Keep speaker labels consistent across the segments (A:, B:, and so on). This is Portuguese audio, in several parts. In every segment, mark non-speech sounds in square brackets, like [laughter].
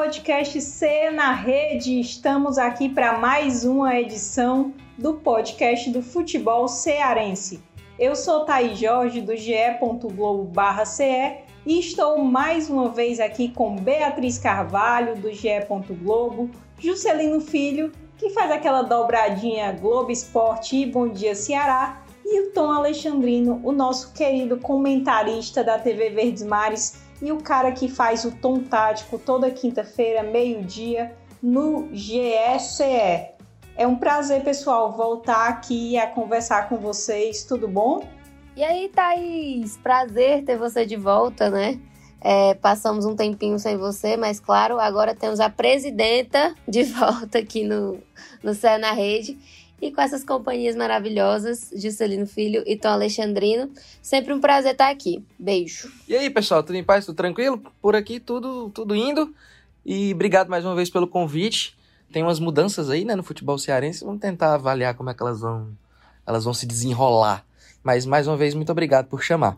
A: podcast C na Rede. Estamos aqui para mais uma edição do podcast do futebol cearense. Eu sou Thaís Jorge do ge.globo/ce e estou mais uma vez aqui com Beatriz Carvalho do ge. Globo, Juscelino Filho, que faz aquela dobradinha Globo Esporte e Bom Dia Ceará, e o Tom Alexandrino, o nosso querido comentarista da TV Verdes Mares e o cara que faz o tom tático toda quinta-feira, meio-dia, no GSE. É um prazer, pessoal, voltar aqui a conversar com vocês. Tudo bom?
B: E aí, Thaís? Prazer ter você de volta, né? É, passamos um tempinho sem você, mas claro, agora temos a presidenta de [laughs] volta aqui no, no Cé na Rede e com essas companhias maravilhosas, Juscelino Filho e Tom Alexandrino. Sempre um prazer estar aqui. Beijo.
C: E aí, pessoal, tudo em paz, tudo tranquilo? Por aqui tudo, tudo indo. E obrigado mais uma vez pelo convite. Tem umas mudanças aí, né, no futebol cearense. Vamos tentar avaliar como é que elas vão, elas vão se desenrolar. Mas mais uma vez, muito obrigado por chamar.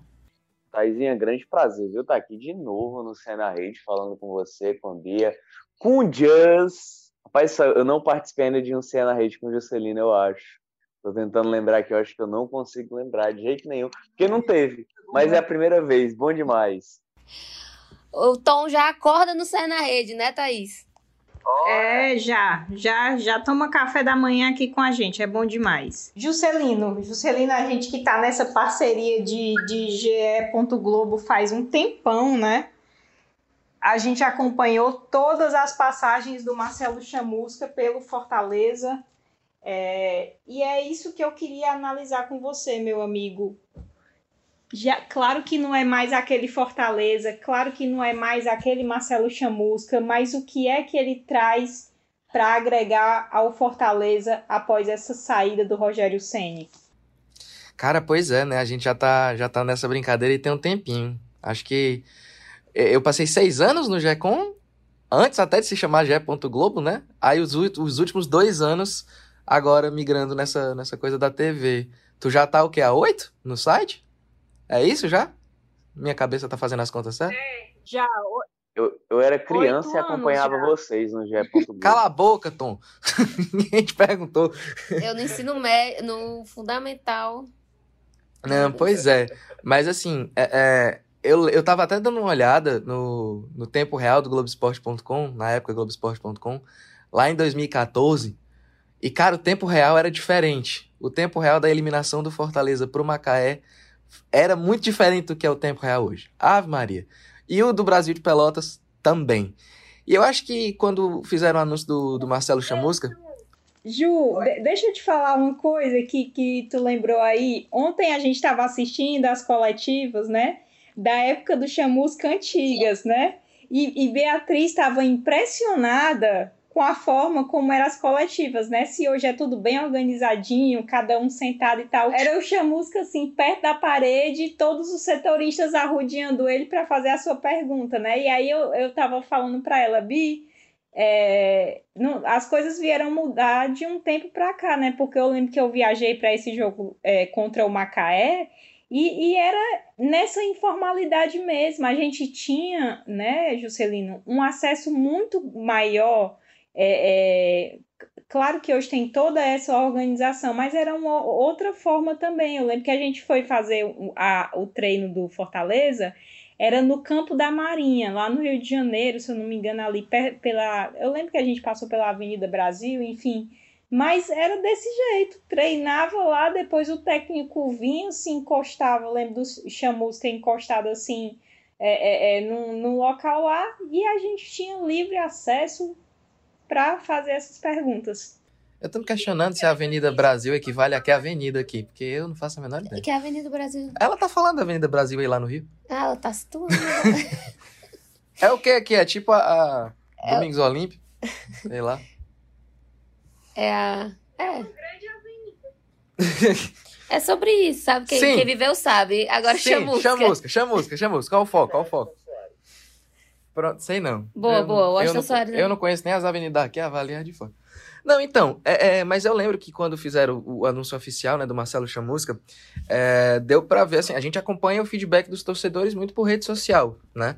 D: Taizinha, grande prazer, viu? Estar aqui de novo no Cena Rede, falando com você, com a Bia, com o Just Rapaz, eu não participei ainda de um Cena na Rede com o Juscelino, eu acho. Tô tentando lembrar que eu acho que eu não consigo lembrar de jeito nenhum, porque não teve. Mas é a primeira vez, bom demais.
B: O Tom já acorda no Cena na Rede, né, Thaís?
A: É, já, já, já toma café da manhã aqui com a gente, é bom demais. Juscelino, Juscelino, a gente que tá nessa parceria de, de GE. Globo faz um tempão, né? A gente acompanhou todas as passagens do Marcelo Chamusca pelo Fortaleza. É, e é isso que eu queria analisar com você, meu amigo. Já, claro que não é mais aquele Fortaleza, claro que não é mais aquele Marcelo Chamusca, mas o que é que ele traz para agregar ao Fortaleza após essa saída do Rogério Ceni?
C: Cara, pois é, né? A gente já tá, já tá nessa brincadeira e tem um tempinho. Acho que eu passei seis anos no GECOM, antes até de se chamar GE. Globo, né? Aí os, os últimos dois anos, agora migrando nessa, nessa coisa da TV. Tu já tá o quê? A oito no site? É isso já? Minha cabeça tá fazendo as contas certo? É,
A: já.
D: Eu, eu era criança e acompanhava já. vocês no GE. [laughs]
C: Cala a boca, Tom. [laughs] Ninguém te perguntou.
B: Eu no ensino médio, no fundamental.
C: Não, pois é. Mas assim, é, é eu, eu tava até dando uma olhada no, no tempo real do Globoesporte.com, na época Globoesporte.com, lá em 2014. E, cara, o tempo real era diferente. O tempo real da eliminação do Fortaleza pro Macaé era muito diferente do que é o tempo real hoje. Ave Maria. E o do Brasil de Pelotas também. E eu acho que quando fizeram o anúncio do, do Marcelo Chamusca.
A: Ju, deixa eu te falar uma coisa que, que tu lembrou aí. Ontem a gente estava assistindo as coletivas, né? Da época do chamusca antigas, né? E, e Beatriz estava impressionada com a forma como eram as coletivas, né? Se hoje é tudo bem organizadinho, cada um sentado e tal. Era o chamusca assim, perto da parede, todos os setoristas arrodeando ele para fazer a sua pergunta, né? E aí eu, eu tava falando para ela, Bi, é, não, as coisas vieram mudar de um tempo para cá, né? Porque eu lembro que eu viajei para esse jogo é, contra o Macaé e, e, era nessa informalidade mesmo. A gente tinha, né, Juscelino, um acesso muito maior. É, é, claro que hoje tem toda essa organização, mas era uma outra forma também. Eu lembro que a gente foi fazer o, a, o treino do Fortaleza, era no campo da Marinha, lá no Rio de Janeiro, se eu não me engano, ali pela. Eu lembro que a gente passou pela Avenida Brasil, enfim. Mas era desse jeito, treinava lá, depois o técnico vinha, se encostava, lembro do Chamus ter encostado assim é, é, é, no, no local lá, e a gente tinha livre acesso para fazer essas perguntas.
C: Eu tô me questionando se a Avenida Brasil equivale a que avenida aqui, porque eu não faço a menor ideia.
B: Que é a Avenida Brasil?
C: Ela tá falando da Avenida Brasil aí lá no Rio.
B: Ah, ela tá situando. [laughs]
C: é o que aqui? É tipo a, a é Domingos o... Olímpio? Sei lá.
B: É a. É. É sobre isso, sabe? Quem, quem viveu sabe. Agora
C: Sim,
B: chamusca.
C: Chamusca, chamusca, chamusca. Qual o foco? Qual o foco? Pronto, sei não.
B: Boa, eu, boa.
C: Eu,
B: Soares.
C: Não, eu não conheço nem as avenidas aqui, avaliar de fora. Não, então, é, é, mas eu lembro que quando fizeram o, o anúncio oficial, né, do Marcelo Chamusca, é, deu para ver, assim, a gente acompanha o feedback dos torcedores muito por rede social, né?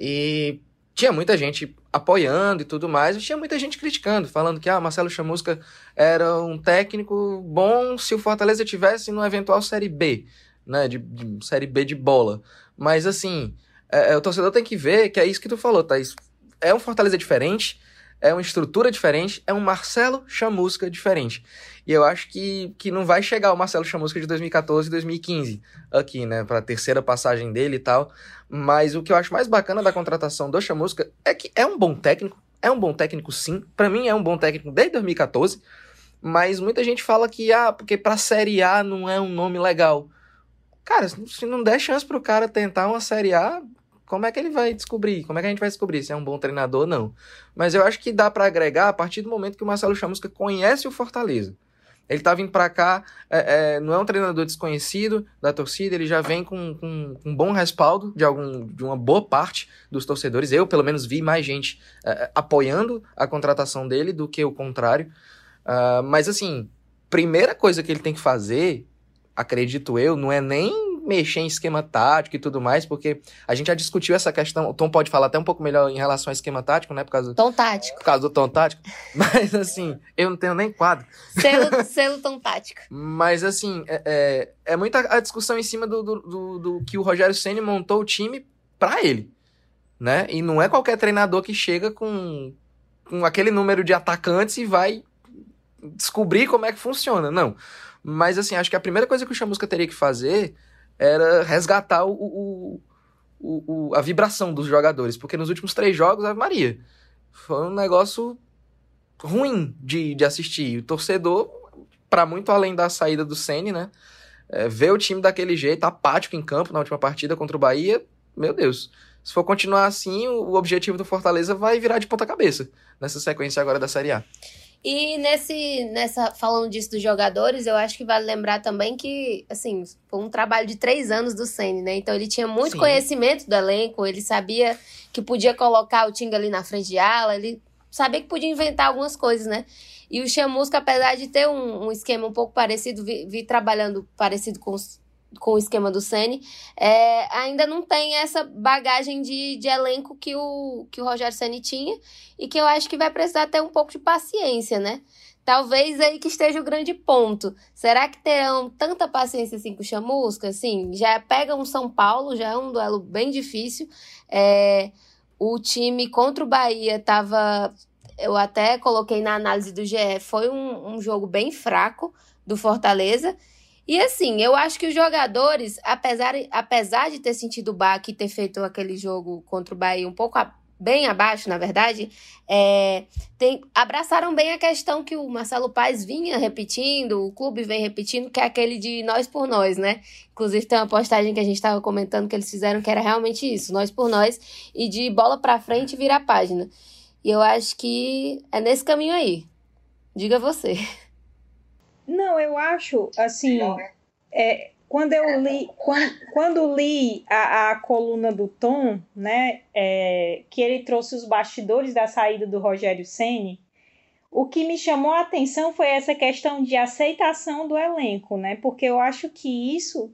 C: E tinha muita gente apoiando e tudo mais, e tinha muita gente criticando, falando que ah, Marcelo Chamusca era um técnico bom se o Fortaleza tivesse no eventual Série B, né, de, de Série B de bola. Mas assim, é, é, o torcedor tem que ver que é isso que tu falou, Thaís. É um Fortaleza diferente, é uma estrutura diferente, é um Marcelo Chamusca diferente. E eu acho que, que não vai chegar o Marcelo Chamusca de 2014 e 2015 aqui, né, para a terceira passagem dele e tal. Mas o que eu acho mais bacana da contratação do Chamusca é que é um bom técnico, é um bom técnico sim. Para mim é um bom técnico desde 2014. Mas muita gente fala que ah, porque para Série A não é um nome legal. Cara, se não der chance pro cara tentar uma Série A, como é que ele vai descobrir? Como é que a gente vai descobrir se é um bom treinador ou não? Mas eu acho que dá para agregar a partir do momento que o Marcelo Chamusca conhece o Fortaleza. Ele tá vindo para cá, é, é, não é um treinador desconhecido da torcida, ele já vem com, com, com, um bom respaldo de, algum, de uma boa parte dos torcedores. Eu, pelo menos, vi mais gente é, é apoiando a contratação dele do que o contrário. Uh, mas, assim, primeira coisa que ele tem que fazer, acredito eu, não é nem mexer em esquema tático e tudo mais, porque a gente já discutiu essa questão. O Tom pode falar até um pouco melhor em relação ao esquema tático, né? Por causa do.
B: Tom tático.
C: Por causa do tom tático. [laughs] Mas, assim, eu não tenho nem quadro.
B: Selo, [laughs] selo tom tático.
C: Mas, assim, é, é, é muita a discussão em cima do, do, do, do que o Rogério Senna montou o time para ele. Né? E não é qualquer treinador que chega com, com aquele número de atacantes e vai descobrir como é que funciona. Não. Mas, assim, acho que a primeira coisa que o Chamusca teria que fazer era resgatar o, o, o, o, a vibração dos jogadores. Porque nos últimos três jogos, Ave Maria, foi um negócio ruim de, de assistir. O torcedor, para muito além da saída do Sene, né? É, ver o time daquele jeito, apático em campo na última partida contra o Bahia, meu Deus. Se for continuar assim, o objetivo do Fortaleza vai virar de ponta cabeça nessa sequência agora da Série A.
B: E nesse, nessa, falando disso dos jogadores, eu acho que vale lembrar também que, assim, foi um trabalho de três anos do Senna, né? Então ele tinha muito Sim. conhecimento do elenco, ele sabia que podia colocar o Tinga ali na frente de ala, ele sabia que podia inventar algumas coisas, né? E o Chamusca, apesar de ter um, um esquema um pouco parecido, vi, vi trabalhando parecido com os com o esquema do Sene, é, ainda não tem essa bagagem de, de elenco que o, que o Rogério Ceni tinha e que eu acho que vai precisar ter um pouco de paciência, né? Talvez aí que esteja o grande ponto. Será que terão tanta paciência assim com o Chamusca? Assim, já pega um São Paulo, já é um duelo bem difícil. É, o time contra o Bahia estava. Eu até coloquei na análise do GE, foi um, um jogo bem fraco do Fortaleza. E assim, eu acho que os jogadores, apesar, apesar de ter sentido o baque e ter feito aquele jogo contra o Bahia um pouco a, bem abaixo, na verdade, é, tem, abraçaram bem a questão que o Marcelo Paes vinha repetindo, o clube vem repetindo, que é aquele de nós por nós, né? Inclusive tem uma postagem que a gente estava comentando que eles fizeram que era realmente isso, nós por nós, e de bola para frente virar página. E eu acho que é nesse caminho aí. Diga você. [laughs]
A: Não, eu acho, assim, é, quando eu li, quando, quando li a, a coluna do Tom, né, é, que ele trouxe os bastidores da saída do Rogério Ceni, o que me chamou a atenção foi essa questão de aceitação do elenco, né? Porque eu acho que isso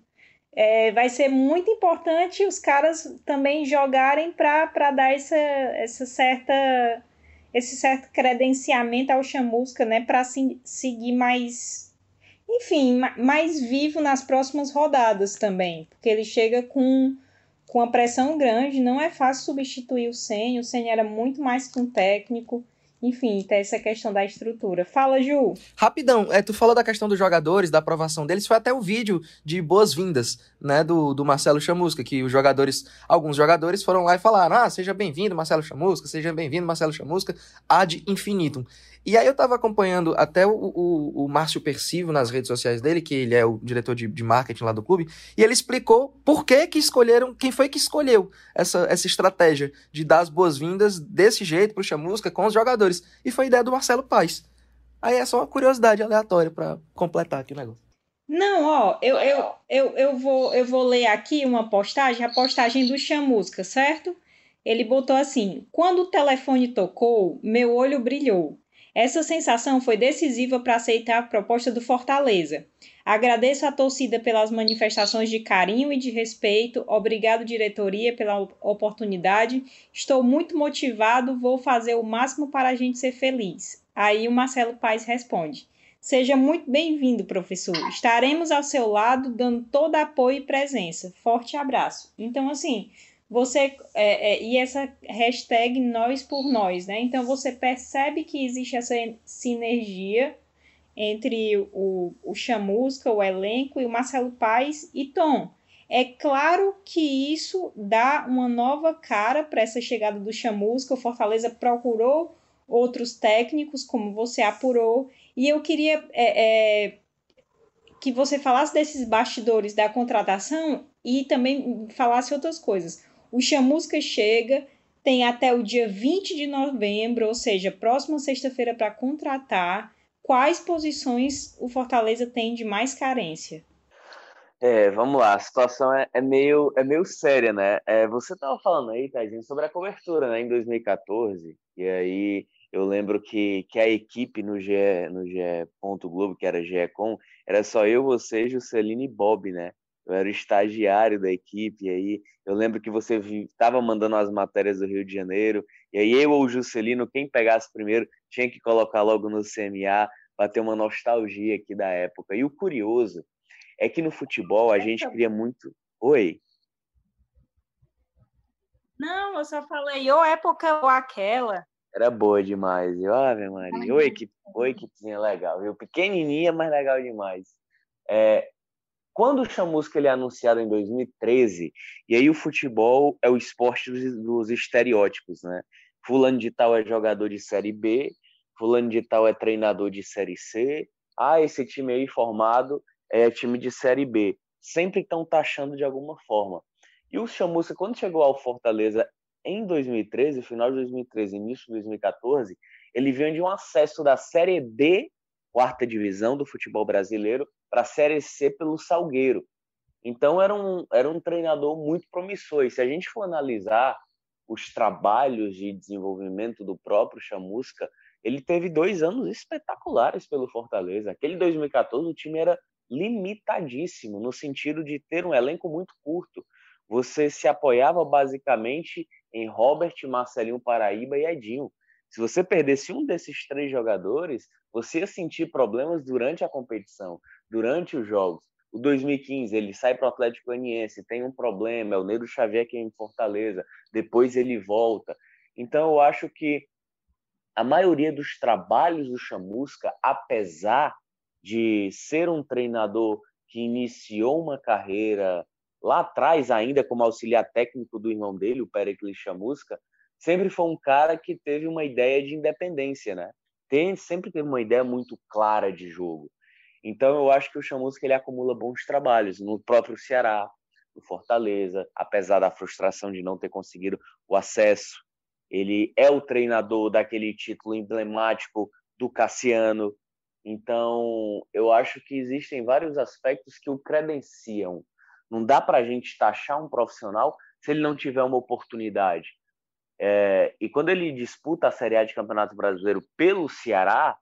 A: é, vai ser muito importante os caras também jogarem para dar essa, essa certa esse certo credenciamento ao chamusca, né, para assim, seguir mais enfim, mais vivo nas próximas rodadas também, porque ele chega com, com uma pressão grande, não é fácil substituir o Senna, o Senna era muito mais que um técnico, enfim, tem essa questão da estrutura. Fala, Ju.
C: Rapidão, é, tu falou da questão dos jogadores, da aprovação deles, foi até o vídeo de boas-vindas, né, do, do Marcelo Chamusca, que os jogadores, alguns jogadores foram lá e falaram, ah, seja bem-vindo, Marcelo Chamusca, seja bem-vindo, Marcelo Chamusca, ad infinitum. E aí eu tava acompanhando até o, o, o Márcio Persivo nas redes sociais dele, que ele é o diretor de, de marketing lá do clube, e ele explicou por que que escolheram, quem foi que escolheu essa, essa estratégia de dar as boas-vindas desse jeito pro Chamusca com os jogadores. E foi ideia do Marcelo Paes. Aí é só uma curiosidade aleatória para completar aqui o negócio.
A: Não, ó, eu, eu, eu, eu, vou, eu vou ler aqui uma postagem, a postagem do Chamusca, certo? Ele botou assim: Quando o telefone tocou, meu olho brilhou. Essa sensação foi decisiva para aceitar a proposta do Fortaleza. Agradeço à torcida pelas manifestações de carinho e de respeito. Obrigado, diretoria, pela oportunidade. Estou muito motivado, vou fazer o máximo para a gente ser feliz. Aí o Marcelo Paes responde: Seja muito bem-vindo, professor. Estaremos ao seu lado, dando todo apoio e presença. Forte abraço. Então, assim, você. É, é, e essa hashtag nós por nós, né? Então, você percebe que existe essa sinergia entre o, o Chamusca, o elenco e o Marcelo Paes e Tom. É claro que isso dá uma nova cara para essa chegada do Chamusca. O Fortaleza procurou outros técnicos, como você apurou, e eu queria é, é, que você falasse desses bastidores da contratação e também falasse outras coisas. O Chamusca chega, tem até o dia 20 de novembro, ou seja, próxima sexta-feira para contratar quais posições o Fortaleza tem de mais carência?
D: É, vamos lá, a situação é, é meio, é meio séria, né? É, você estava falando aí, Tadinho, sobre a cobertura, né, em 2014, e aí eu lembro que, que a equipe no GE, no GE. Globo, que era GECom, era só eu, você, Juscelino e Bob, né? Eu era o estagiário da equipe, e aí eu lembro que você estava mandando as matérias do Rio de Janeiro, e aí eu ou o Juscelino, quem pegasse primeiro, tinha que colocar logo no CMA para ter uma nostalgia aqui da época. E o curioso é que no futebol a gente cria muito. Oi.
A: Não, eu só falei ou época ou aquela.
D: Era boa demais. Eu, Ave Maria. Oi, equipe, oi, equipezinha legal, viu? Pequenininha, mas legal demais. É, quando o Chamusca ele é anunciado em 2013, e aí o futebol é o esporte dos, dos estereótipos, né? Fulano de tal é jogador de Série B, fulano de tal é treinador de Série C, ah, esse time aí formado é time de Série B. Sempre estão taxando de alguma forma. E o Chamusca, quando chegou ao Fortaleza em 2013, final de 2013, início de 2014, ele veio de um acesso da Série D, quarta divisão do futebol brasileiro, para a Série C pelo Salgueiro. Então era um, era um treinador muito promissor. E se a gente for analisar os trabalhos de desenvolvimento do próprio Chamusca, ele teve dois anos espetaculares pelo Fortaleza. Aquele 2014 o time era limitadíssimo no sentido de ter um elenco muito curto. Você se apoiava basicamente em Robert, Marcelinho Paraíba e Edinho. Se você perdesse um desses três jogadores, você ia sentir problemas durante a competição, durante os jogos. O 2015 ele sai para o Atlético Goianiense, tem um problema, é o Neiro Xavier que é em Fortaleza, depois ele volta. Então eu acho que a maioria dos trabalhos do Chamusca, apesar de ser um treinador que iniciou uma carreira lá atrás ainda como auxiliar técnico do irmão dele, o Pericles Chamusca, sempre foi um cara que teve uma ideia de independência, né? Tem, sempre teve uma ideia muito clara de jogo. Então eu acho que o Chamusca ele acumula bons trabalhos no próprio Ceará, no Fortaleza, apesar da frustração de não ter conseguido o acesso ele é o treinador daquele título emblemático do Cassiano. Então, eu acho que existem vários aspectos que o credenciam. Não dá para a gente taxar um profissional se ele não tiver uma oportunidade. É, e quando ele disputa a Série A de Campeonato Brasileiro pelo Ceará,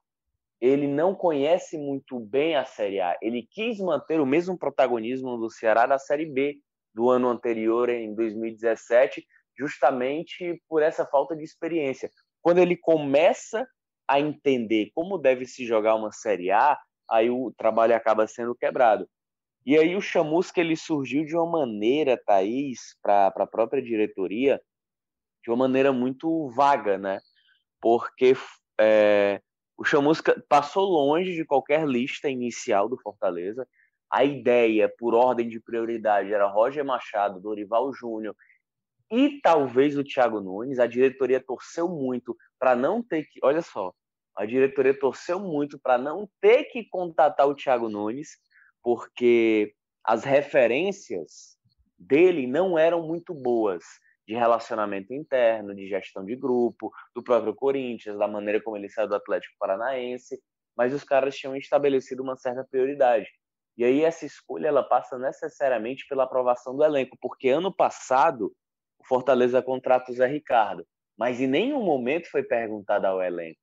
D: ele não conhece muito bem a Série A. Ele quis manter o mesmo protagonismo do Ceará da Série B do ano anterior, em 2017, justamente por essa falta de experiência. Quando ele começa a entender como deve se jogar uma Série A, aí o trabalho acaba sendo quebrado. E aí o Chamusca ele surgiu de uma maneira, Thaís, para a própria diretoria, de uma maneira muito vaga, né? Porque é, o Chamusca passou longe de qualquer lista inicial do Fortaleza. A ideia, por ordem de prioridade, era Roger Machado, Dorival Júnior e talvez o Thiago Nunes. A diretoria torceu muito para não ter que. Olha só, a diretoria torceu muito para não ter que contatar o Thiago Nunes, porque as referências dele não eram muito boas de relacionamento interno, de gestão de grupo, do próprio Corinthians, da maneira como ele saiu do Atlético Paranaense, mas os caras tinham estabelecido uma certa prioridade. E aí essa escolha ela passa necessariamente pela aprovação do elenco, porque ano passado o Fortaleza contrata o Zé Ricardo, mas em nenhum momento foi perguntado ao elenco.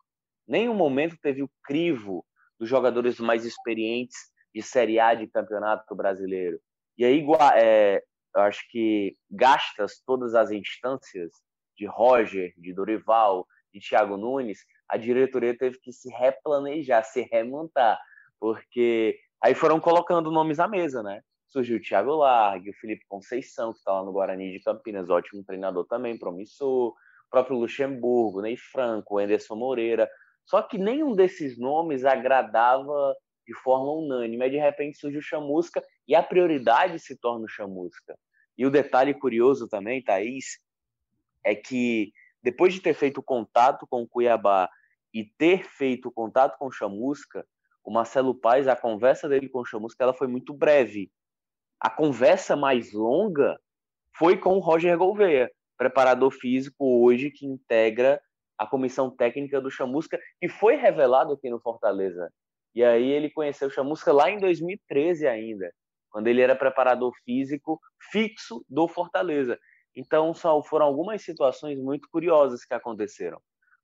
D: Nenhum momento teve o crivo dos jogadores mais experientes de Série A de Campeonato Brasileiro. E aí, é, eu acho que gastas todas as instâncias de Roger, de Dorival, de Thiago Nunes, a diretoria teve que se replanejar, se remontar, porque aí foram colocando nomes à mesa, né? Surgiu o Thiago Largue, o Felipe Conceição, que está lá no Guarani de Campinas, ótimo treinador também, promissor, o próprio Luxemburgo, Ney Franco, Anderson Moreira. Só que nenhum desses nomes agradava de forma unânime. Aí, de repente surge o Chamusca e a prioridade se torna o Chamusca. E o detalhe curioso também, Thaís, é que depois de ter feito contato com o Cuiabá e ter feito contato com o Chamusca, o Marcelo Paes, a conversa dele com o Chamusca, ela foi muito breve. A conversa mais longa foi com o Roger Gouveia, preparador físico hoje que integra a comissão técnica do Chamusca, e foi revelado aqui no Fortaleza. E aí ele conheceu o Chamusca lá em 2013 ainda, quando ele era preparador físico fixo do Fortaleza. Então só foram algumas situações muito curiosas que aconteceram,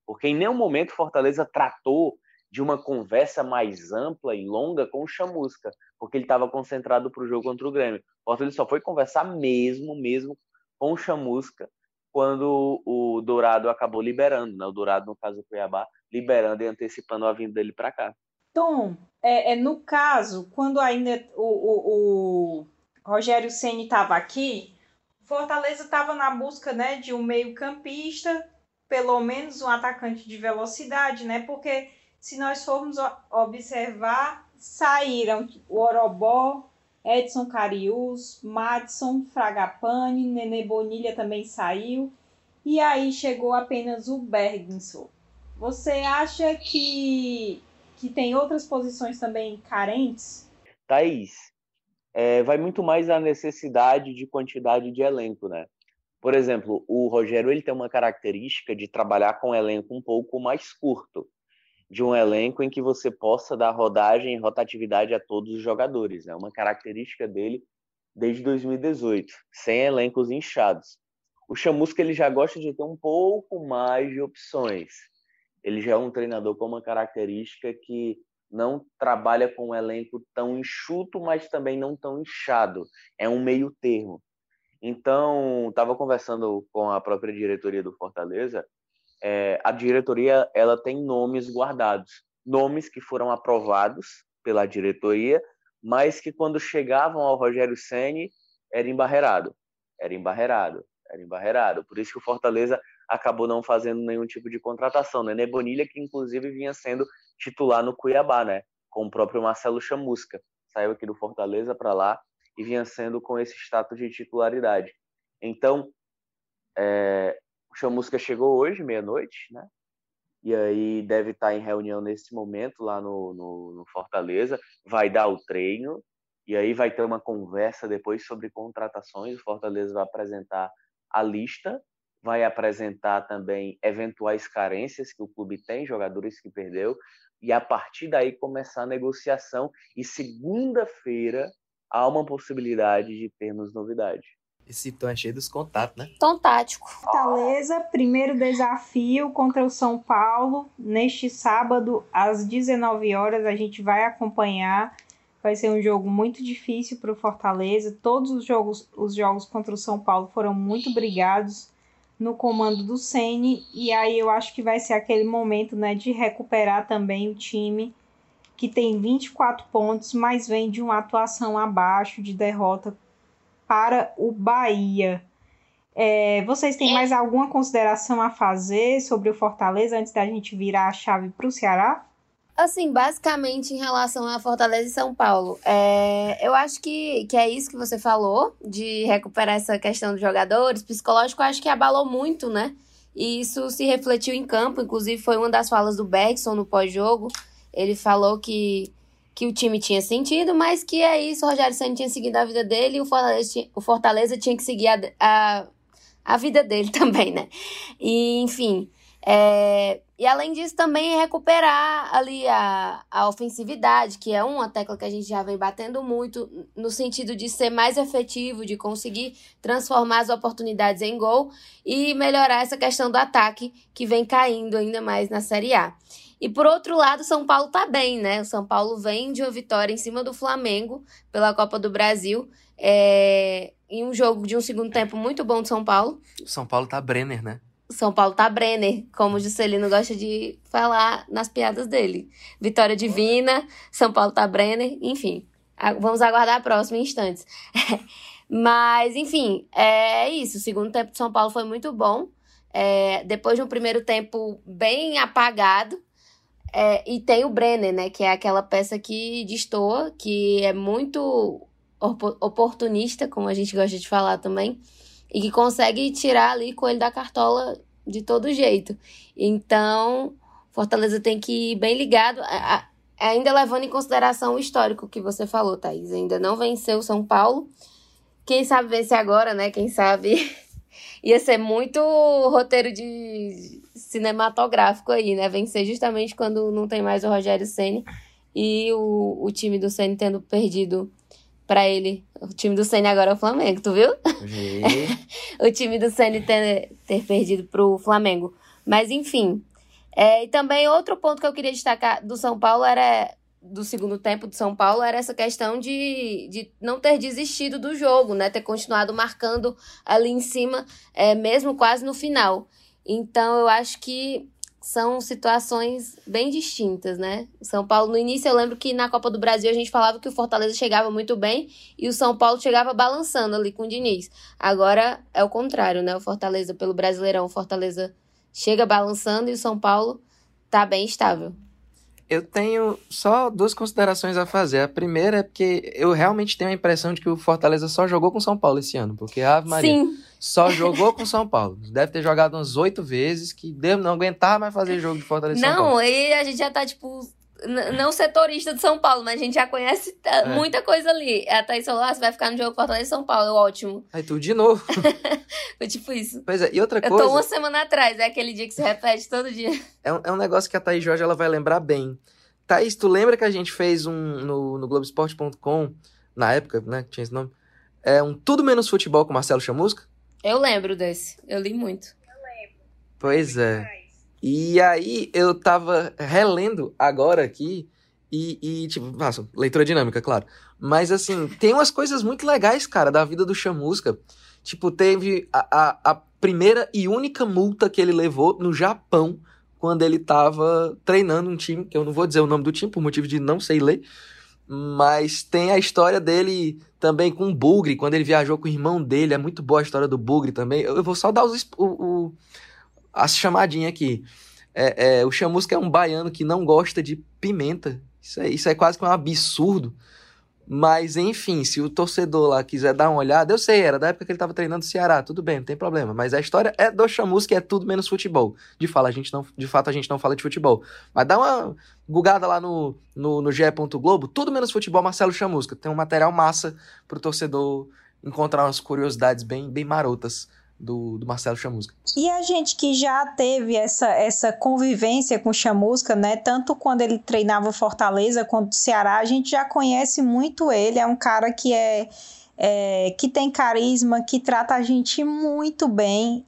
D: porque em nenhum momento Fortaleza tratou de uma conversa mais ampla e longa com o Chamusca, porque ele estava concentrado para o jogo contra o Grêmio. Fortaleza só foi conversar mesmo, mesmo com o Chamusca quando o Dourado acabou liberando, né? O Dourado, no caso do Cuiabá, liberando e antecipando a vinda dele para cá.
A: Tom, é, é, no caso, quando ainda o, o, o Rogério Ceni estava aqui, Fortaleza estava na busca né, de um meio-campista, pelo menos um atacante de velocidade, né? Porque se nós formos observar, saíram o Orobó, Edson Carius, Madison, Fragapane, Nenê Bonilha também saiu. E aí chegou apenas o Bergson. Você acha que, que tem outras posições também carentes?
D: Thaís, é, vai muito mais a necessidade de quantidade de elenco, né? Por exemplo, o Rogério ele tem uma característica de trabalhar com um elenco um pouco mais curto de um elenco em que você possa dar rodagem e rotatividade a todos os jogadores. É né? uma característica dele desde 2018, sem elencos inchados. O Chamusca ele já gosta de ter um pouco mais de opções. Ele já é um treinador com uma característica que não trabalha com um elenco tão enxuto, mas também não tão inchado. É um meio termo. Então, estava conversando com a própria diretoria do Fortaleza é, a diretoria ela tem nomes guardados, nomes que foram aprovados pela diretoria, mas que quando chegavam ao Rogério Ceni era embarreirado, era embarreirado, era embarreirado. Por isso que o Fortaleza acabou não fazendo nenhum tipo de contratação, né? Nebonilha que inclusive vinha sendo titular no Cuiabá, né? Com o próprio Marcelo Chamusca, saiu aqui do Fortaleza para lá e vinha sendo com esse status de titularidade. Então, é, o Chamusca chegou hoje, meia-noite, né? E aí deve estar em reunião nesse momento lá no, no, no, Fortaleza. Vai dar o treino e aí vai ter uma conversa depois sobre contratações. O Fortaleza vai apresentar a lista, vai apresentar também eventuais carências que o clube tem, jogadores que perdeu, e a partir daí começar a negociação. E segunda-feira há uma possibilidade de termos novidade.
C: Esse tom é cheio dos contatos, né?
B: Tom tático.
A: Fortaleza, primeiro desafio contra o São Paulo. Neste sábado, às 19 horas, a gente vai acompanhar. Vai ser um jogo muito difícil para o Fortaleza. Todos os jogos, os jogos contra o São Paulo foram muito brigados no comando do Ceni e aí eu acho que vai ser aquele momento, né, de recuperar também o time que tem 24 pontos, mas vem de uma atuação abaixo de derrota para o Bahia. É, vocês têm mais alguma consideração a fazer sobre o Fortaleza antes da gente virar a chave para o Ceará?
B: Assim, basicamente em relação a Fortaleza e São Paulo, é, eu acho que, que é isso que você falou, de recuperar essa questão dos jogadores. Psicológico, acho que abalou muito, né? E isso se refletiu em campo, inclusive foi uma das falas do Bergson no pós-jogo. Ele falou que que o time tinha sentido, mas que é isso, o Rogério Senna tinha seguido a vida dele e o Fortaleza tinha, o Fortaleza tinha que seguir a, a, a vida dele [laughs] também, né? E, enfim, é, e além disso também recuperar ali a, a ofensividade, que é uma tecla que a gente já vem batendo muito, no sentido de ser mais efetivo, de conseguir transformar as oportunidades em gol e melhorar essa questão do ataque que vem caindo ainda mais na Série A. E por outro lado, São Paulo tá bem, né? O São Paulo vem de uma vitória em cima do Flamengo pela Copa do Brasil. É... Em um jogo de um segundo tempo muito bom de São Paulo.
C: O São Paulo tá Brenner, né?
B: São Paulo tá Brenner, como o Juscelino gosta de falar nas piadas dele. Vitória divina, São Paulo tá Brenner, enfim. Vamos aguardar a próxima instantes. [laughs] Mas, enfim, é isso. O segundo tempo de São Paulo foi muito bom. É, depois de um primeiro tempo bem apagado. É, e tem o Brenner, né? Que é aquela peça que destoa, que é muito oportunista, como a gente gosta de falar também, e que consegue tirar ali coelho da cartola de todo jeito. Então, Fortaleza tem que ir bem ligado, ainda levando em consideração o histórico que você falou, Thaís. Ainda não venceu o São Paulo. Quem sabe vencer agora, né? Quem sabe [laughs] ia ser muito roteiro de cinematográfico aí, né? Vencer justamente quando não tem mais o Rogério Ceni e o, o time do Ceni tendo perdido para ele. O time do Ceni agora é o Flamengo, tu viu? [laughs] o time do Ceni ter, ter perdido pro Flamengo. Mas enfim. É, e também outro ponto que eu queria destacar do São Paulo era do segundo tempo de São Paulo era essa questão de, de não ter desistido do jogo, né? Ter continuado marcando ali em cima, é, mesmo quase no final. Então eu acho que são situações bem distintas, né? São Paulo, no início, eu lembro que na Copa do Brasil a gente falava que o Fortaleza chegava muito bem e o São Paulo chegava balançando ali com o Diniz. Agora é o contrário, né? O Fortaleza, pelo Brasileirão, o Fortaleza chega balançando e o São Paulo tá bem estável.
C: Eu tenho só duas considerações a fazer. A primeira é porque eu realmente tenho a impressão de que o Fortaleza só jogou com São Paulo esse ano, porque a Ave Maria
B: Sim.
C: só jogou com São Paulo. Deve ter jogado umas oito vezes, que deu, não aguentava mais fazer jogo de Fortaleza
B: Não, e a gente já tá, tipo, não setorista de São Paulo, mas a gente já conhece é. muita coisa ali. A Thaís falou, ah, você vai ficar no jogo Fortaleza São Paulo, ótimo.
C: Aí tu de novo. [laughs]
B: Foi tipo isso.
C: Pois é, e outra coisa...
B: Eu tô uma semana atrás, é aquele dia que se repete todo dia. [laughs]
C: É um, é um negócio que a Thaís Jorge, ela vai lembrar bem. Thaís, tu lembra que a gente fez um no, no Globoesporte.com, na época, né, que tinha esse nome, é um Tudo Menos Futebol com Marcelo Chamusca?
B: Eu lembro desse, eu li muito.
A: Eu lembro.
C: Pois é. E aí eu tava relendo agora aqui e, e tipo, nossa, leitura dinâmica, claro. Mas assim, tem umas coisas muito legais, cara, da vida do Chamusca. Tipo, teve a, a, a primeira e única multa que ele levou no Japão quando ele estava treinando um time, que eu não vou dizer o nome do time por motivo de não sei ler, mas tem a história dele também com o Bugre, quando ele viajou com o irmão dele, é muito boa a história do Bugre também. Eu vou só dar os, o, o, as chamadinhas aqui. É, é, o Chamusca é um baiano que não gosta de pimenta. Isso é, isso é quase que um absurdo. Mas, enfim, se o torcedor lá quiser dar uma olhada, eu sei, era da época que ele estava treinando o Ceará, tudo bem, não tem problema. Mas a história é do Chamus, que é tudo menos futebol. De, fala, a gente não, de fato, a gente não fala de futebol. Mas dá uma bugada lá no, no, no GE. Globo, tudo menos futebol, Marcelo Chamusca. Tem um material massa pro torcedor encontrar umas curiosidades bem, bem marotas do, do Marcelo Chamusca.
A: E a gente que já teve essa, essa convivência com o Chamusca, né? Tanto quando ele treinava Fortaleza quanto o Ceará, a gente já conhece muito ele. É um cara que é, é que tem carisma, que trata a gente muito bem.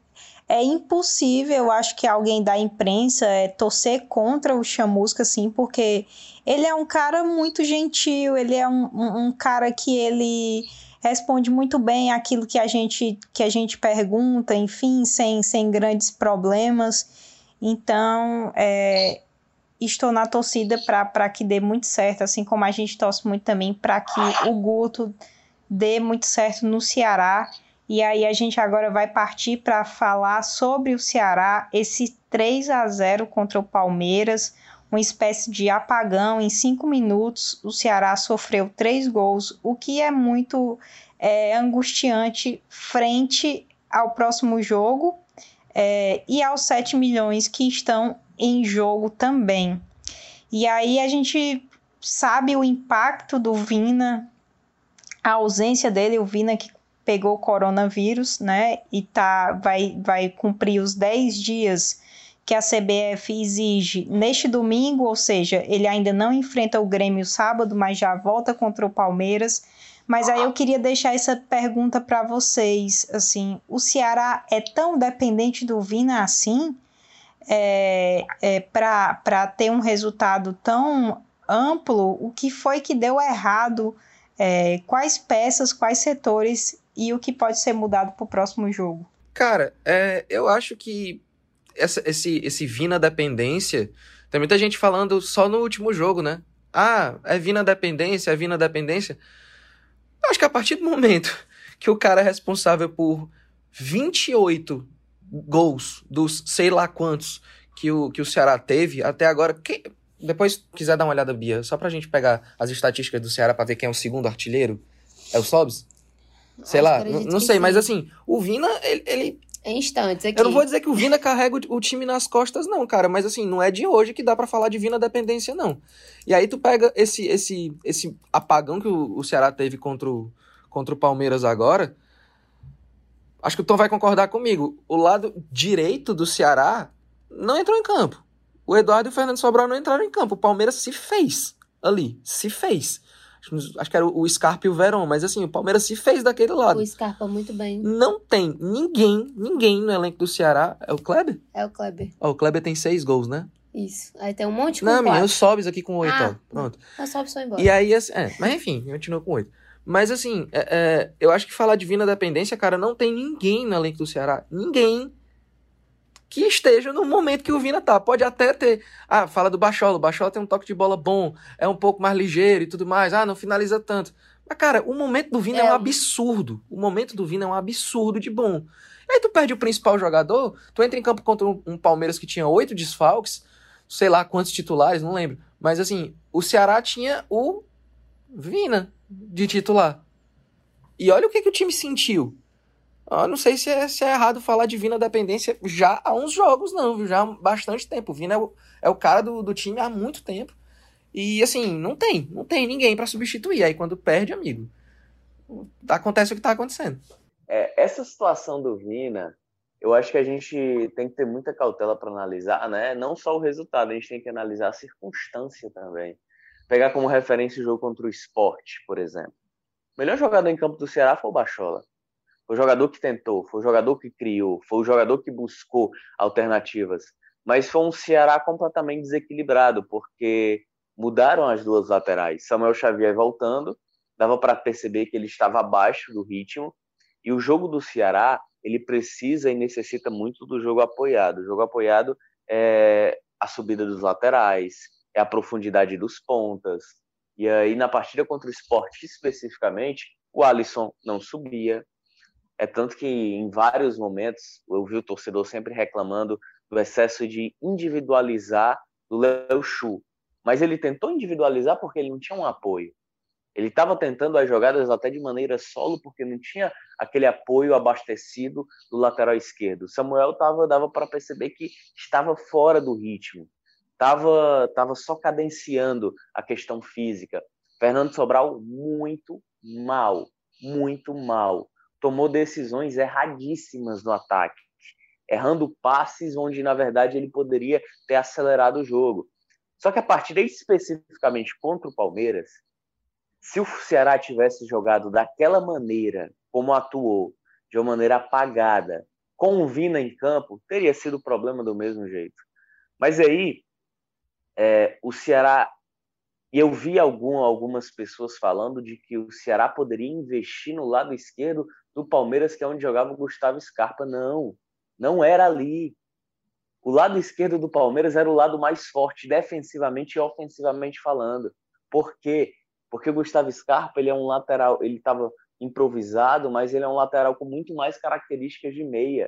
A: É impossível, eu acho que alguém da imprensa é, torcer contra o Chamusca, assim, porque ele é um cara muito gentil, ele é um, um, um cara que ele responde muito bem aquilo que a gente, que a gente pergunta, enfim, sem, sem grandes problemas. Então, é, estou na torcida para que dê muito certo, assim como a gente torce muito também para que o Guto dê muito certo no Ceará. E aí a gente agora vai partir para falar sobre o Ceará, esse 3 a 0 contra o Palmeiras, uma espécie de apagão. Em cinco minutos, o Ceará sofreu três gols, o que é muito é, angustiante frente ao próximo jogo é, e aos 7 milhões que estão em jogo também. E aí a gente sabe o impacto do Vina, a ausência dele, o Vina que pegou coronavírus, né, e tá, vai, vai cumprir os 10 dias que a CBF exige neste domingo, ou seja, ele ainda não enfrenta o Grêmio sábado, mas já volta contra o Palmeiras. Mas aí eu queria deixar essa pergunta para vocês, assim, o Ceará é tão dependente do Vina assim? é, é, para ter um resultado tão amplo, o que foi que deu errado, é, quais peças, quais setores e o que pode ser mudado para o próximo jogo?
C: Cara, é, eu acho que essa, esse, esse Vina dependência, tem muita gente falando só no último jogo, né? Ah, é Vina dependência, é Vina dependência. Eu acho que a partir do momento [laughs] que o cara é responsável por 28 gols dos sei lá quantos que o, que o Ceará teve até agora. Quem, depois quiser dar uma olhada, Bia, só pra gente pegar as estatísticas do Ceará pra ver quem é o segundo artilheiro. É o Sobs? Sei lá, não sei, mas assim, o Vina, ele, ele
B: em instantes aqui.
C: Eu não vou dizer que o Vina carrega o, o, time nas costas, não, cara. Mas assim, não é de hoje que dá para falar de Vina dependência, não. E aí tu pega esse esse, esse apagão que o, o Ceará teve contra o, contra o Palmeiras agora. Acho que o Tom vai concordar comigo. O lado direito do Ceará não entrou em campo. O Eduardo e o Fernando Sobral não entraram em campo. O Palmeiras se fez ali. Se fez. Acho que era o Scarpa e o Verón, mas assim, o Palmeiras se fez daquele lado.
B: O Scarpa muito bem.
C: Não tem ninguém, ninguém no elenco do Ceará. É o Kleber?
B: É o Kleber.
C: Oh, o Kleber tem seis gols, né?
B: Isso. Aí tem um monte com
C: Não,
B: minha,
C: eu Sobes aqui com oito, ah, ó. Pronto.
B: Eu Sobes foi embora.
C: E aí, assim, é, mas enfim, continua com oito. Mas assim, é, é, eu acho que falar de Vina Dependência, cara, não tem ninguém no elenco do Ceará. Ninguém que esteja no momento que o Vina tá. Pode até ter. Ah, fala do Bachola. O Bachola tem um toque de bola bom, é um pouco mais ligeiro e tudo mais. Ah, não finaliza tanto. Mas, cara, o momento do Vina é, é um absurdo. O momento do Vina é um absurdo de bom. E aí tu perde o principal jogador, tu entra em campo contra um, um Palmeiras que tinha oito desfalques, sei lá quantos titulares, não lembro. Mas assim, o Ceará tinha o Vina de titular. E olha o que, que o time sentiu. Eu não sei se é, se é errado falar de Vina dependência já há uns jogos, não, viu? Já há bastante tempo. O Vina é o, é o cara do, do time há muito tempo. E assim, não tem, não tem ninguém para substituir. Aí quando perde, amigo, acontece o que tá acontecendo.
D: É, essa situação do Vina, eu acho que a gente tem que ter muita cautela para analisar, né? Não só o resultado, a gente tem que analisar a circunstância também. Pegar como referência o jogo contra o esporte, por exemplo. O melhor jogador em campo do Ceará foi o Bachola. Foi o jogador que tentou, foi o jogador que criou, foi o jogador que buscou alternativas. Mas foi um Ceará completamente desequilibrado, porque mudaram as duas laterais. Samuel Xavier voltando, dava para perceber que ele estava abaixo do ritmo. E o jogo do Ceará, ele precisa e necessita muito do jogo apoiado. O jogo apoiado é a subida dos laterais, é a profundidade dos pontas. E aí, na partida contra o esporte especificamente, o Alisson não subia, é tanto que em vários momentos eu vi o torcedor sempre reclamando do excesso de individualizar do Léo Chu. Mas ele tentou individualizar porque ele não tinha um apoio. Ele estava tentando as jogadas até de maneira solo porque não tinha aquele apoio abastecido do lateral esquerdo. Samuel tava, dava para perceber que estava fora do ritmo. Tava, tava só cadenciando a questão física. Fernando Sobral muito mal, muito mal tomou decisões erradíssimas no ataque, errando passes onde, na verdade, ele poderia ter acelerado o jogo. Só que a partida especificamente contra o Palmeiras, se o Ceará tivesse jogado daquela maneira, como atuou, de uma maneira apagada, com o Vina em campo, teria sido problema do mesmo jeito. Mas aí, é, o Ceará. E eu vi algum, algumas pessoas falando de que o Ceará poderia investir no lado esquerdo do Palmeiras, que é onde jogava o Gustavo Scarpa. Não, não era ali. O lado esquerdo do Palmeiras era o lado mais forte, defensivamente e ofensivamente falando. Por quê? Porque o Gustavo Scarpa ele é um lateral, ele estava improvisado, mas ele é um lateral com muito mais características de meia.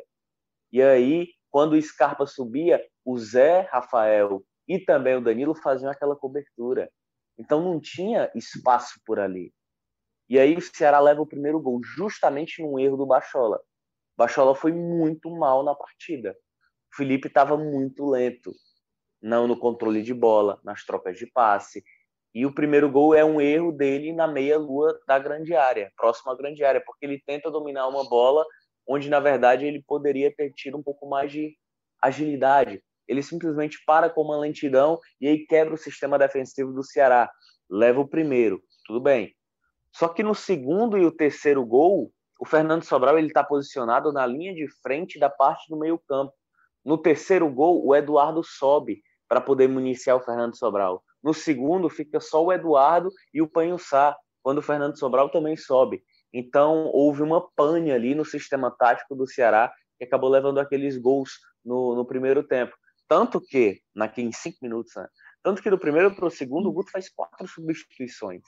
D: E aí, quando o Scarpa subia, o Zé Rafael e também o Danilo faziam aquela cobertura. Então não tinha espaço por ali. E aí o Ceará leva o primeiro gol justamente num erro do Bachola. Bachola foi muito mal na partida. O Felipe estava muito lento, não no controle de bola, nas trocas de passe. E o primeiro gol é um erro dele na meia-lua da grande área, próximo à grande área, porque ele tenta dominar uma bola onde, na verdade, ele poderia ter tido um pouco mais de agilidade. Ele simplesmente para com uma lentidão e aí quebra o sistema defensivo do Ceará. Leva o primeiro, tudo bem. Só que no segundo e o terceiro gol, o Fernando Sobral ele está posicionado na linha de frente da parte do meio campo. No terceiro gol, o Eduardo sobe para poder municiar o Fernando Sobral. No segundo, fica só o Eduardo e o Panhussá, quando o Fernando Sobral também sobe. Então, houve uma pane ali no sistema tático do Ceará que acabou levando aqueles gols no, no primeiro tempo. Tanto que, naquele, em cinco minutos, né? tanto que do primeiro para o segundo, o Guto faz quatro substituições.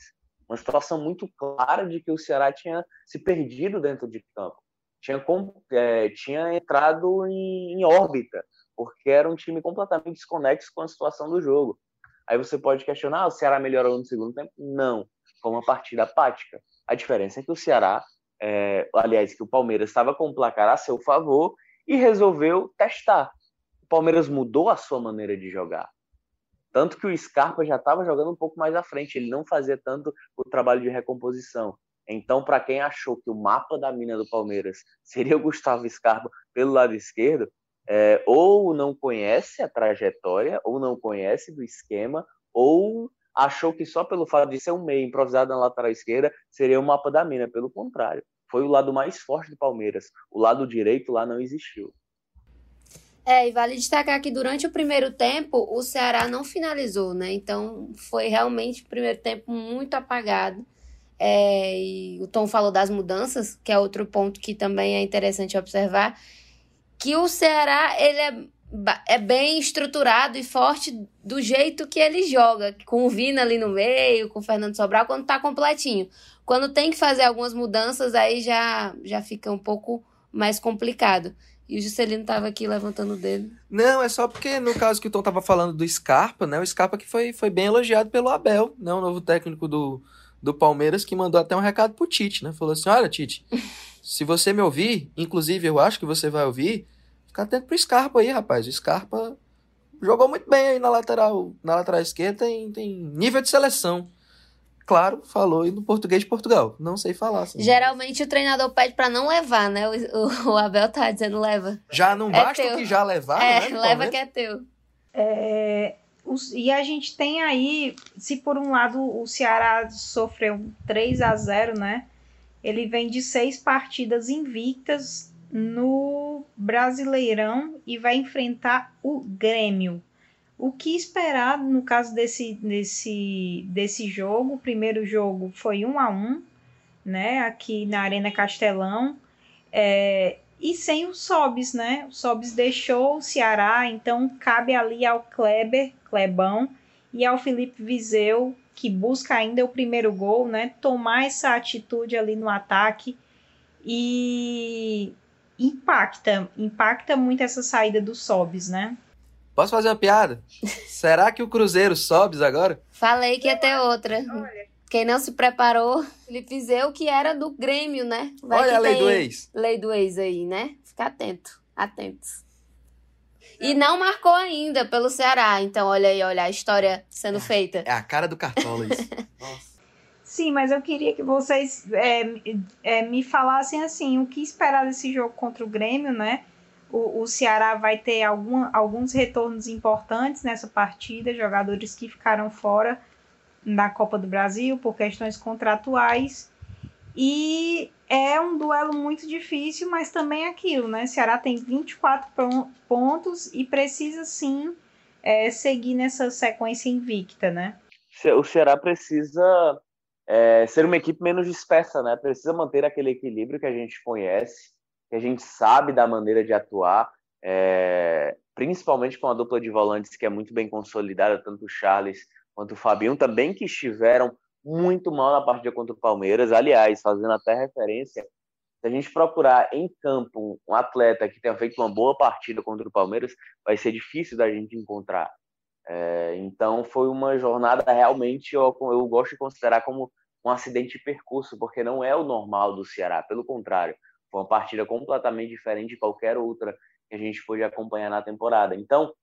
D: Uma situação muito clara de que o Ceará tinha se perdido dentro de campo. Tinha, é, tinha entrado em, em órbita, porque era um time completamente desconexo com a situação do jogo. Aí você pode questionar, ah, o Ceará melhorou no segundo tempo? Não, foi uma partida apática. A diferença é que o Ceará, é, aliás, que o Palmeiras estava com o placar a seu favor e resolveu testar. O Palmeiras mudou a sua maneira de jogar. Tanto que o Scarpa já estava jogando um pouco mais à frente, ele não fazia tanto o trabalho de recomposição. Então, para quem achou que o mapa da mina do Palmeiras [laughs] seria o Gustavo Scarpa pelo lado esquerdo, é, ou não conhece a trajetória, ou não conhece do esquema, ou achou que só pelo fato de ser um meio improvisado na lateral esquerda seria o mapa da mina. Pelo contrário, foi o lado mais forte do Palmeiras. O lado direito lá não existiu.
B: É, e vale destacar que durante o primeiro tempo o Ceará não finalizou, né? Então foi realmente o primeiro tempo muito apagado. É, e o Tom falou das mudanças, que é outro ponto que também é interessante observar, que o Ceará ele é é bem estruturado e forte do jeito que ele joga, com o Vina ali no meio, com o Fernando Sobral, quando tá completinho. Quando tem que fazer algumas mudanças, aí já, já fica um pouco mais complicado. E o Juscelino tava aqui levantando o dedo.
C: Não, é só porque no caso que o Tom tava falando do Scarpa, né? O Scarpa que foi, foi bem elogiado pelo Abel, né? O novo técnico do, do Palmeiras, que mandou até um recado pro Tite, né? Falou assim: olha, Tite, [laughs] se você me ouvir, inclusive eu acho que você vai ouvir, Fica atento pro Scarpa aí, rapaz. O Scarpa jogou muito bem aí na lateral, na lateral esquerda, tem, tem nível de seleção. Claro, falou no português de Portugal. Não sei falar. Assim.
B: Geralmente o treinador pede para não levar, né? O, o, o, Abel tá dizendo leva.
C: Já não é basta teu. que já levar,
B: é,
C: né?
B: leva que é teu.
A: É, os, e a gente tem aí, se por um lado o Ceará sofreu 3 a 0 né? Ele vem de seis partidas invictas no Brasileirão e vai enfrentar o Grêmio. O que esperar no caso desse, desse, desse jogo? O primeiro jogo foi um a um, né? Aqui na Arena Castelão. É, e sem o Sobis, né? O Sobis deixou o Ceará, então cabe ali ao Kleber, Clebão, e ao Felipe Viseu, que busca ainda o primeiro gol, né? Tomar essa atitude ali no ataque e impacta, impacta muito essa saída do Sobs, né?
C: Posso fazer uma piada? [laughs] Será que o Cruzeiro Sobs agora?
B: Falei que ia ter outra. Quem não se preparou, Felipe Zeu, que era do Grêmio, né?
C: Vai Olha a lei do ex.
B: Lei do ex aí, né? Fica atento, atentos. E não marcou ainda pelo Ceará. Então, olha aí, olha a história sendo é, feita.
C: É a cara do Cartola isso. [laughs] Nossa.
A: Sim, mas eu queria que vocês é, é, me falassem assim, o que esperar desse jogo contra o Grêmio, né? O, o Ceará vai ter algum, alguns retornos importantes nessa partida, jogadores que ficaram fora da Copa do Brasil por questões contratuais. E é um duelo muito difícil, mas também é aquilo, né? Ceará tem 24 pontos e precisa sim é, seguir nessa sequência invicta, né?
D: O Ceará precisa é, ser uma equipe menos dispersa, né? Precisa manter aquele equilíbrio que a gente conhece, que a gente sabe da maneira de atuar, é, principalmente com a dupla de volantes que é muito bem consolidada, tanto o Charles quanto o Fabinho, também que estiveram muito mal na partida contra o Palmeiras. Aliás, fazendo até referência, se a gente procurar em campo um atleta que tenha feito uma boa partida contra o Palmeiras, vai ser difícil da gente encontrar. É, então foi uma jornada realmente eu, eu gosto de considerar como um acidente de percurso, porque não é o normal do Ceará, pelo contrário, foi uma partida completamente diferente de qualquer outra que a gente pôde acompanhar na temporada. Então,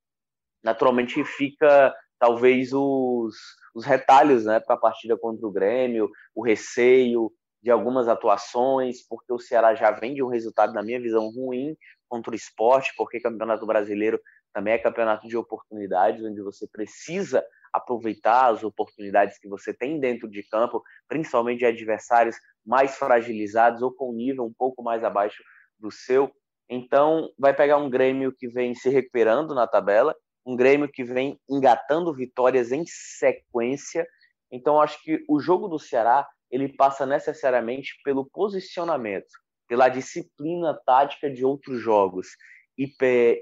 D: naturalmente fica talvez os, os retalhos né, para a partida contra o Grêmio, o receio de algumas atuações, porque o Ceará já vem de um resultado, na minha visão, ruim contra o esporte, porque Campeonato Brasileiro também é campeonato de oportunidades, onde você precisa aproveitar as oportunidades que você tem dentro de campo, principalmente de adversários mais fragilizados ou com nível um pouco mais abaixo do seu. Então, vai pegar um Grêmio que vem se recuperando na tabela, um Grêmio que vem engatando vitórias em sequência. Então, acho que o jogo do Ceará ele passa necessariamente pelo posicionamento, pela disciplina tática de outros jogos e,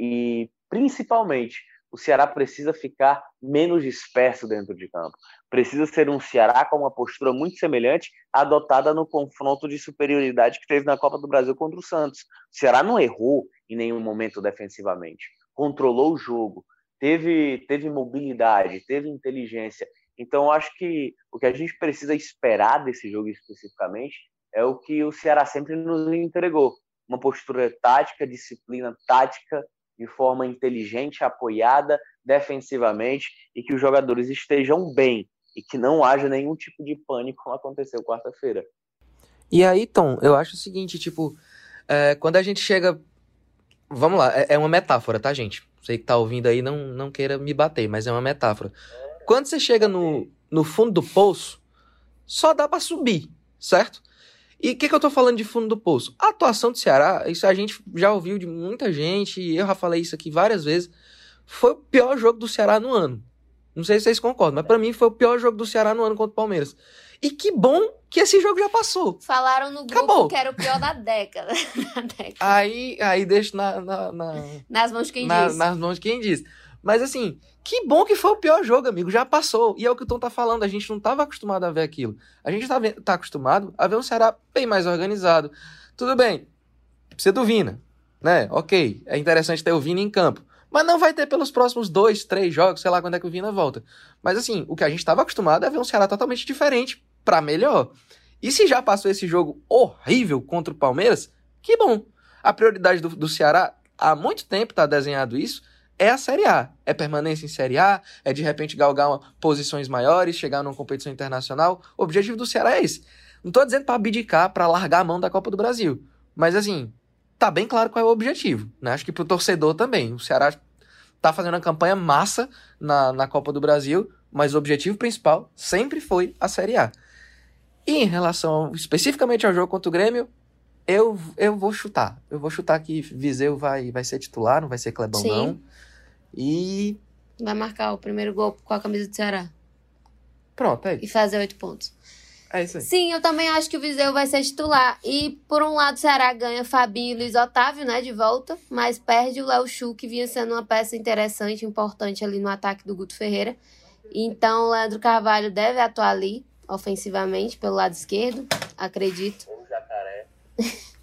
D: e principalmente o Ceará precisa ficar menos disperso dentro de campo. Precisa ser um Ceará com uma postura muito semelhante adotada no confronto de superioridade que teve na Copa do Brasil contra o Santos. O Ceará não errou em nenhum momento defensivamente, controlou o jogo, teve, teve mobilidade, teve inteligência. Então, acho que o que a gente precisa esperar desse jogo especificamente é o que o Ceará sempre nos entregou: uma postura tática, disciplina tática, de forma inteligente, apoiada defensivamente e que os jogadores estejam bem e que não haja nenhum tipo de pânico como aconteceu quarta-feira.
C: E aí, Tom, eu acho o seguinte, tipo, é, quando a gente chega. Vamos lá, é, é uma metáfora, tá, gente? Você que tá ouvindo aí não, não queira me bater, mas é uma metáfora. Quando você chega no, no fundo do poço, só dá para subir, certo? E o que, que eu tô falando de fundo do poço? A atuação do Ceará, isso a gente já ouviu de muita gente, e eu já falei isso aqui várias vezes, foi o pior jogo do Ceará no ano. Não sei se vocês concordam, mas para mim foi o pior jogo do Ceará no ano contra o Palmeiras. E que bom que esse jogo já passou.
B: Falaram no grupo Acabou. que era o pior da década. [laughs] década.
C: Aí, aí deixa na, na, na,
B: nas mãos de quem na, diz.
C: Nas mãos de quem diz. Mas assim, que bom que foi o pior jogo, amigo. Já passou. E é o que o Tom tá falando. A gente não tava acostumado a ver aquilo. A gente tá, tá acostumado a ver um Ceará bem mais organizado. Tudo bem. Precisa do Vina. Né? Ok. É interessante ter o Vina em campo. Mas não vai ter pelos próximos dois, três jogos, sei lá quando é que o Vina volta. Mas assim, o que a gente estava acostumado é ver um Ceará totalmente diferente, para melhor. E se já passou esse jogo horrível contra o Palmeiras, que bom. A prioridade do, do Ceará, há muito tempo tá desenhado isso, é a Série A. É permanência em Série A, é de repente galgar posições maiores, chegar numa competição internacional. O objetivo do Ceará é esse. Não tô dizendo para abdicar, para largar a mão da Copa do Brasil. Mas assim, tá bem claro qual é o objetivo. Né? Acho que pro torcedor também. O Ceará tá fazendo uma campanha massa na, na Copa do Brasil, mas o objetivo principal sempre foi a Série A. E em relação especificamente ao jogo contra o Grêmio, eu, eu vou chutar. Eu vou chutar que Viseu vai, vai ser titular, não vai ser Clebão, Sim. não. E.
B: Vai marcar o primeiro gol com a camisa do Ceará.
C: Pronto, é isso.
B: E fazer oito pontos.
C: É isso aí.
B: Sim, eu também acho que o Viseu vai ser titular. E por um lado, o Ceará ganha Fabinho e Luiz Otávio, né, de volta, mas perde o Léo Chu, que vinha sendo uma peça interessante, importante ali no ataque do Guto Ferreira. Então, o Leandro Carvalho deve atuar ali, ofensivamente, pelo lado esquerdo, acredito.
D: O jacaré. [laughs]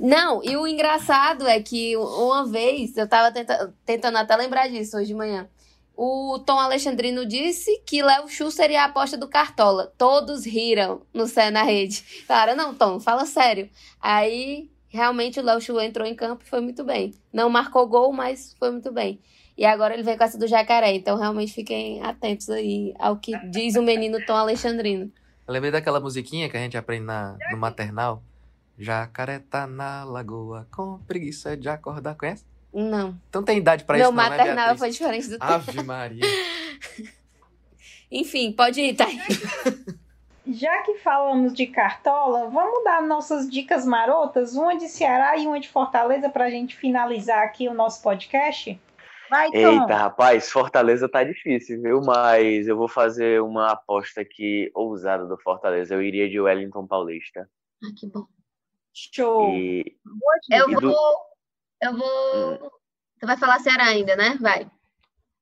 B: Não, e o engraçado é que uma vez, eu tava tenta tentando até lembrar disso hoje de manhã. O Tom Alexandrino disse que Léo Chu seria a aposta do Cartola. Todos riram no Cé na rede. Cara, não, Tom, fala sério. Aí, realmente, o Léo Chu entrou em campo e foi muito bem. Não marcou gol, mas foi muito bem. E agora ele vem com essa do jacaré. Então, realmente, fiquem atentos aí ao que diz o menino Tom Alexandrino.
C: Eu lembrei daquela musiquinha que a gente aprende na, no maternal. Jacaré tá na lagoa com preguiça de acordar. Conhece?
B: Não.
C: Então tem idade pra Meu
B: isso, não, né, maternal foi diferente do
C: teu. Ave Maria. [laughs]
B: Enfim, pode ir, Thay. [laughs]
A: Já que falamos de Cartola, vamos dar nossas dicas marotas, uma de Ceará e uma de Fortaleza, para a gente finalizar aqui o nosso podcast?
D: Vai, Tom. Eita, rapaz, Fortaleza tá difícil, viu? Mas eu vou fazer uma aposta aqui ousada do Fortaleza. Eu iria de Wellington Paulista.
B: Ah, que bom.
A: Show.
B: E... Eu vou. Eu vou. Você vai falar Ceará ainda, né? Vai.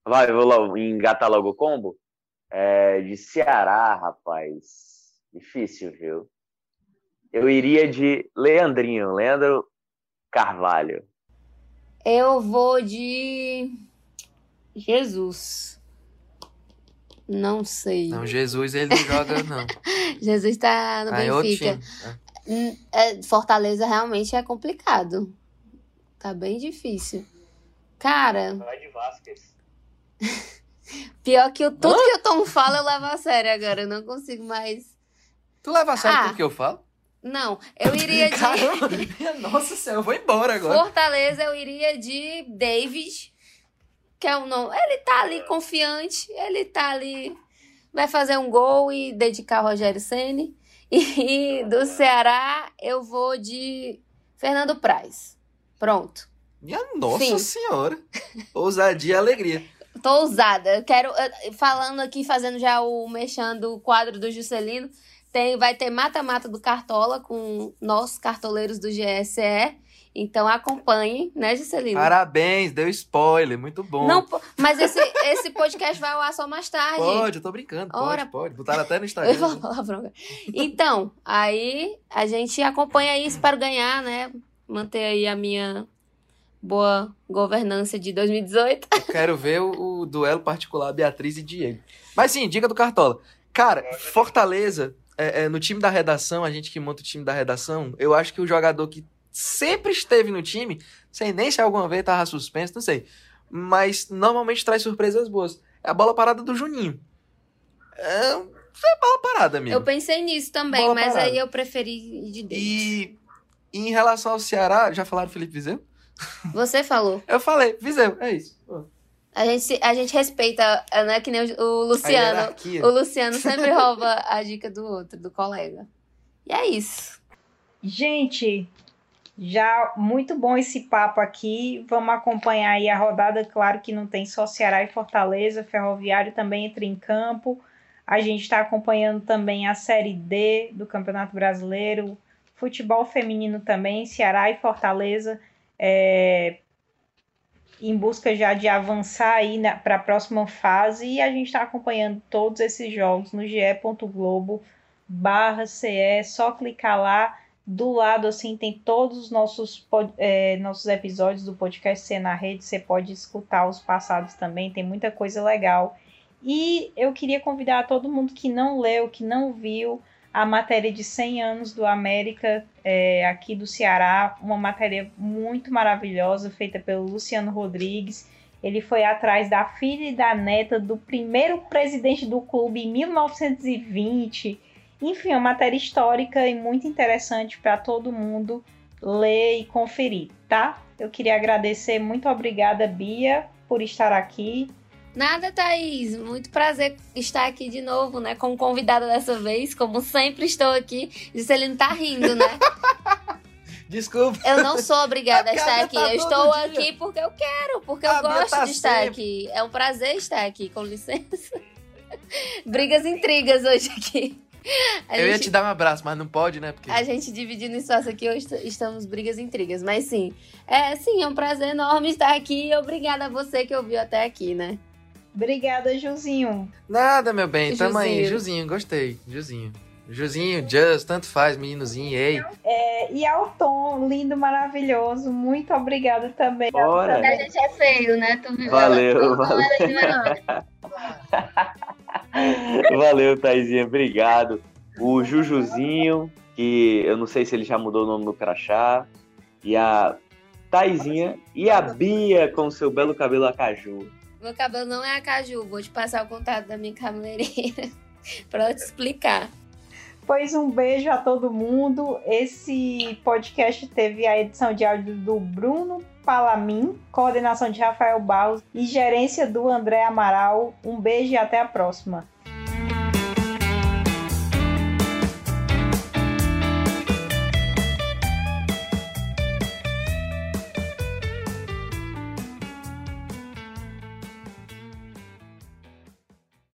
D: Vai, vou logo, engatar logo o combo. É, de Ceará, rapaz. Difícil, viu? Eu iria de Leandrinho, Leandro Carvalho.
B: Eu vou de Jesus. Não sei.
C: Não, Jesus ele não joga, não. [laughs]
B: Jesus tá no ah, Benfica. Hum, é, Fortaleza realmente é complicado. Tá bem difícil. Cara.
D: Vai de Vasquez. [laughs]
B: Pior que o, tudo Hã? que o Tom fala eu levo a sério agora. Eu não consigo mais.
C: Tu leva a sério ah, tudo que eu falo?
B: Não, eu iria de.
C: Caramba, [laughs] nossa senhora, eu vou embora agora.
B: Fortaleza, eu iria de David, que é o nome. Ele tá ali confiante, ele tá ali. Vai fazer um gol e dedicar Rogério Ceni. E do Ceará eu vou de Fernando Praz. Pronto.
C: Minha nossa
B: Sim.
C: senhora. Ousadia e alegria. [laughs]
B: Tô ousada. Eu quero. Falando aqui, fazendo já o mexendo o quadro do Juscelino. Tem, vai ter mata-mata do Cartola com nossos cartoleiros do GSE. Então acompanhem, né, Juscelino?
C: Parabéns, deu spoiler, muito bom.
B: Não, mas esse, esse podcast vai ao ar só mais tarde.
C: Pode, eu tô brincando, pode,
B: Ora.
C: pode. Botaram até no [laughs]
B: Eu
C: Instagram.
B: vou falar bronca. Então, aí a gente acompanha isso para ganhar, né? Manter aí a minha boa governança de 2018.
C: Eu quero ver o, o duelo particular Beatriz e Diego. Mas sim, dica do Cartola. Cara, Fortaleza, é, é, no time da redação, a gente que monta o time da redação, eu acho que o jogador que sempre esteve no time, sei nem se alguma vez tava suspenso, não sei. Mas normalmente traz surpresas boas. É a bola parada do Juninho. É, é bola parada, amigo.
B: Eu pensei nisso também,
C: Bola
B: mas
C: parada.
B: aí eu preferi ir de dentro.
C: E, e em relação ao Ceará, já falaram Felipe Viseu?
B: Você falou. [laughs]
C: Eu falei, Viseu, é isso.
B: A gente, a gente respeita, né? Que nem o, Luciano. O Luciano sempre rouba a dica do outro, do colega. E é isso.
A: Gente, já muito bom esse papo aqui. Vamos acompanhar aí a rodada. Claro que não tem só Ceará e Fortaleza, Ferroviário também entra em campo. A gente está acompanhando também a Série D do Campeonato Brasileiro, futebol feminino também, Ceará e Fortaleza, é, em busca já de avançar aí para a próxima fase. E a gente está acompanhando todos esses jogos no ge.globo barra CE, só clicar lá do lado assim tem todos os nossos, é, nossos episódios do podcast Ser na Rede. Você pode escutar os passados também, tem muita coisa legal. E eu queria convidar todo mundo que não leu, que não viu a matéria de 100 anos do América é, aqui do Ceará, uma matéria muito maravilhosa feita pelo Luciano Rodrigues. Ele foi atrás da filha e da neta do primeiro presidente do clube em 1920. Enfim, é uma matéria histórica e muito interessante para todo mundo ler e conferir, tá? Eu queria agradecer, muito obrigada, Bia, por estar aqui.
B: Nada, Thaís. Muito prazer estar aqui de novo, né? Como convidada dessa vez. Como sempre estou aqui. Juscelino tá rindo, né? [laughs]
C: Desculpa.
B: Eu não sou obrigada a
C: A
B: estar aqui.
C: tá
B: Eu estou
C: dia.
B: aqui porque eu quero, porque
C: A
B: eu gosto
C: tá
B: de estar
C: sempre.
B: aqui. É um prazer estar aqui, com licença. [laughs] Brigas e intrigas hoje aqui. [laughs] A
C: Eu ia
B: gente-
C: te dar um abraço, mas não pode, né? Porque
B: A gente dividindo espaço aqui, hoje est- estamos brigas e intrigas. Mas sim, é sim, é um prazer enorme estar aqui. E obrigada a você que ouviu até aqui, né?
A: Obrigada, Juzinho.
C: Nada, meu bem. Tamo aí.
B: Juzinho.
C: Juzinho, gostei. Juzinho. Juzinho, Just, tanto faz, meninozinho, ei.
A: É, e ao Tom, lindo, maravilhoso, muito obrigada também.
D: Bora.
B: A gente é feio, né? Tu viu?
D: Valeu, valeu. [laughs] Valeu, Taizinha, obrigado. O Jujuzinho, que eu não sei se ele já mudou o nome no crachá, e a Taizinha e a Bia com seu belo cabelo acaju.
B: Meu cabelo não é a caju. Vou te passar o contato da minha cabeleireira [laughs] pra ela te explicar.
A: Pois um beijo a todo mundo. Esse podcast teve a edição de áudio do Bruno Palamin, coordenação de Rafael Barros e gerência do André Amaral. Um beijo e até a próxima.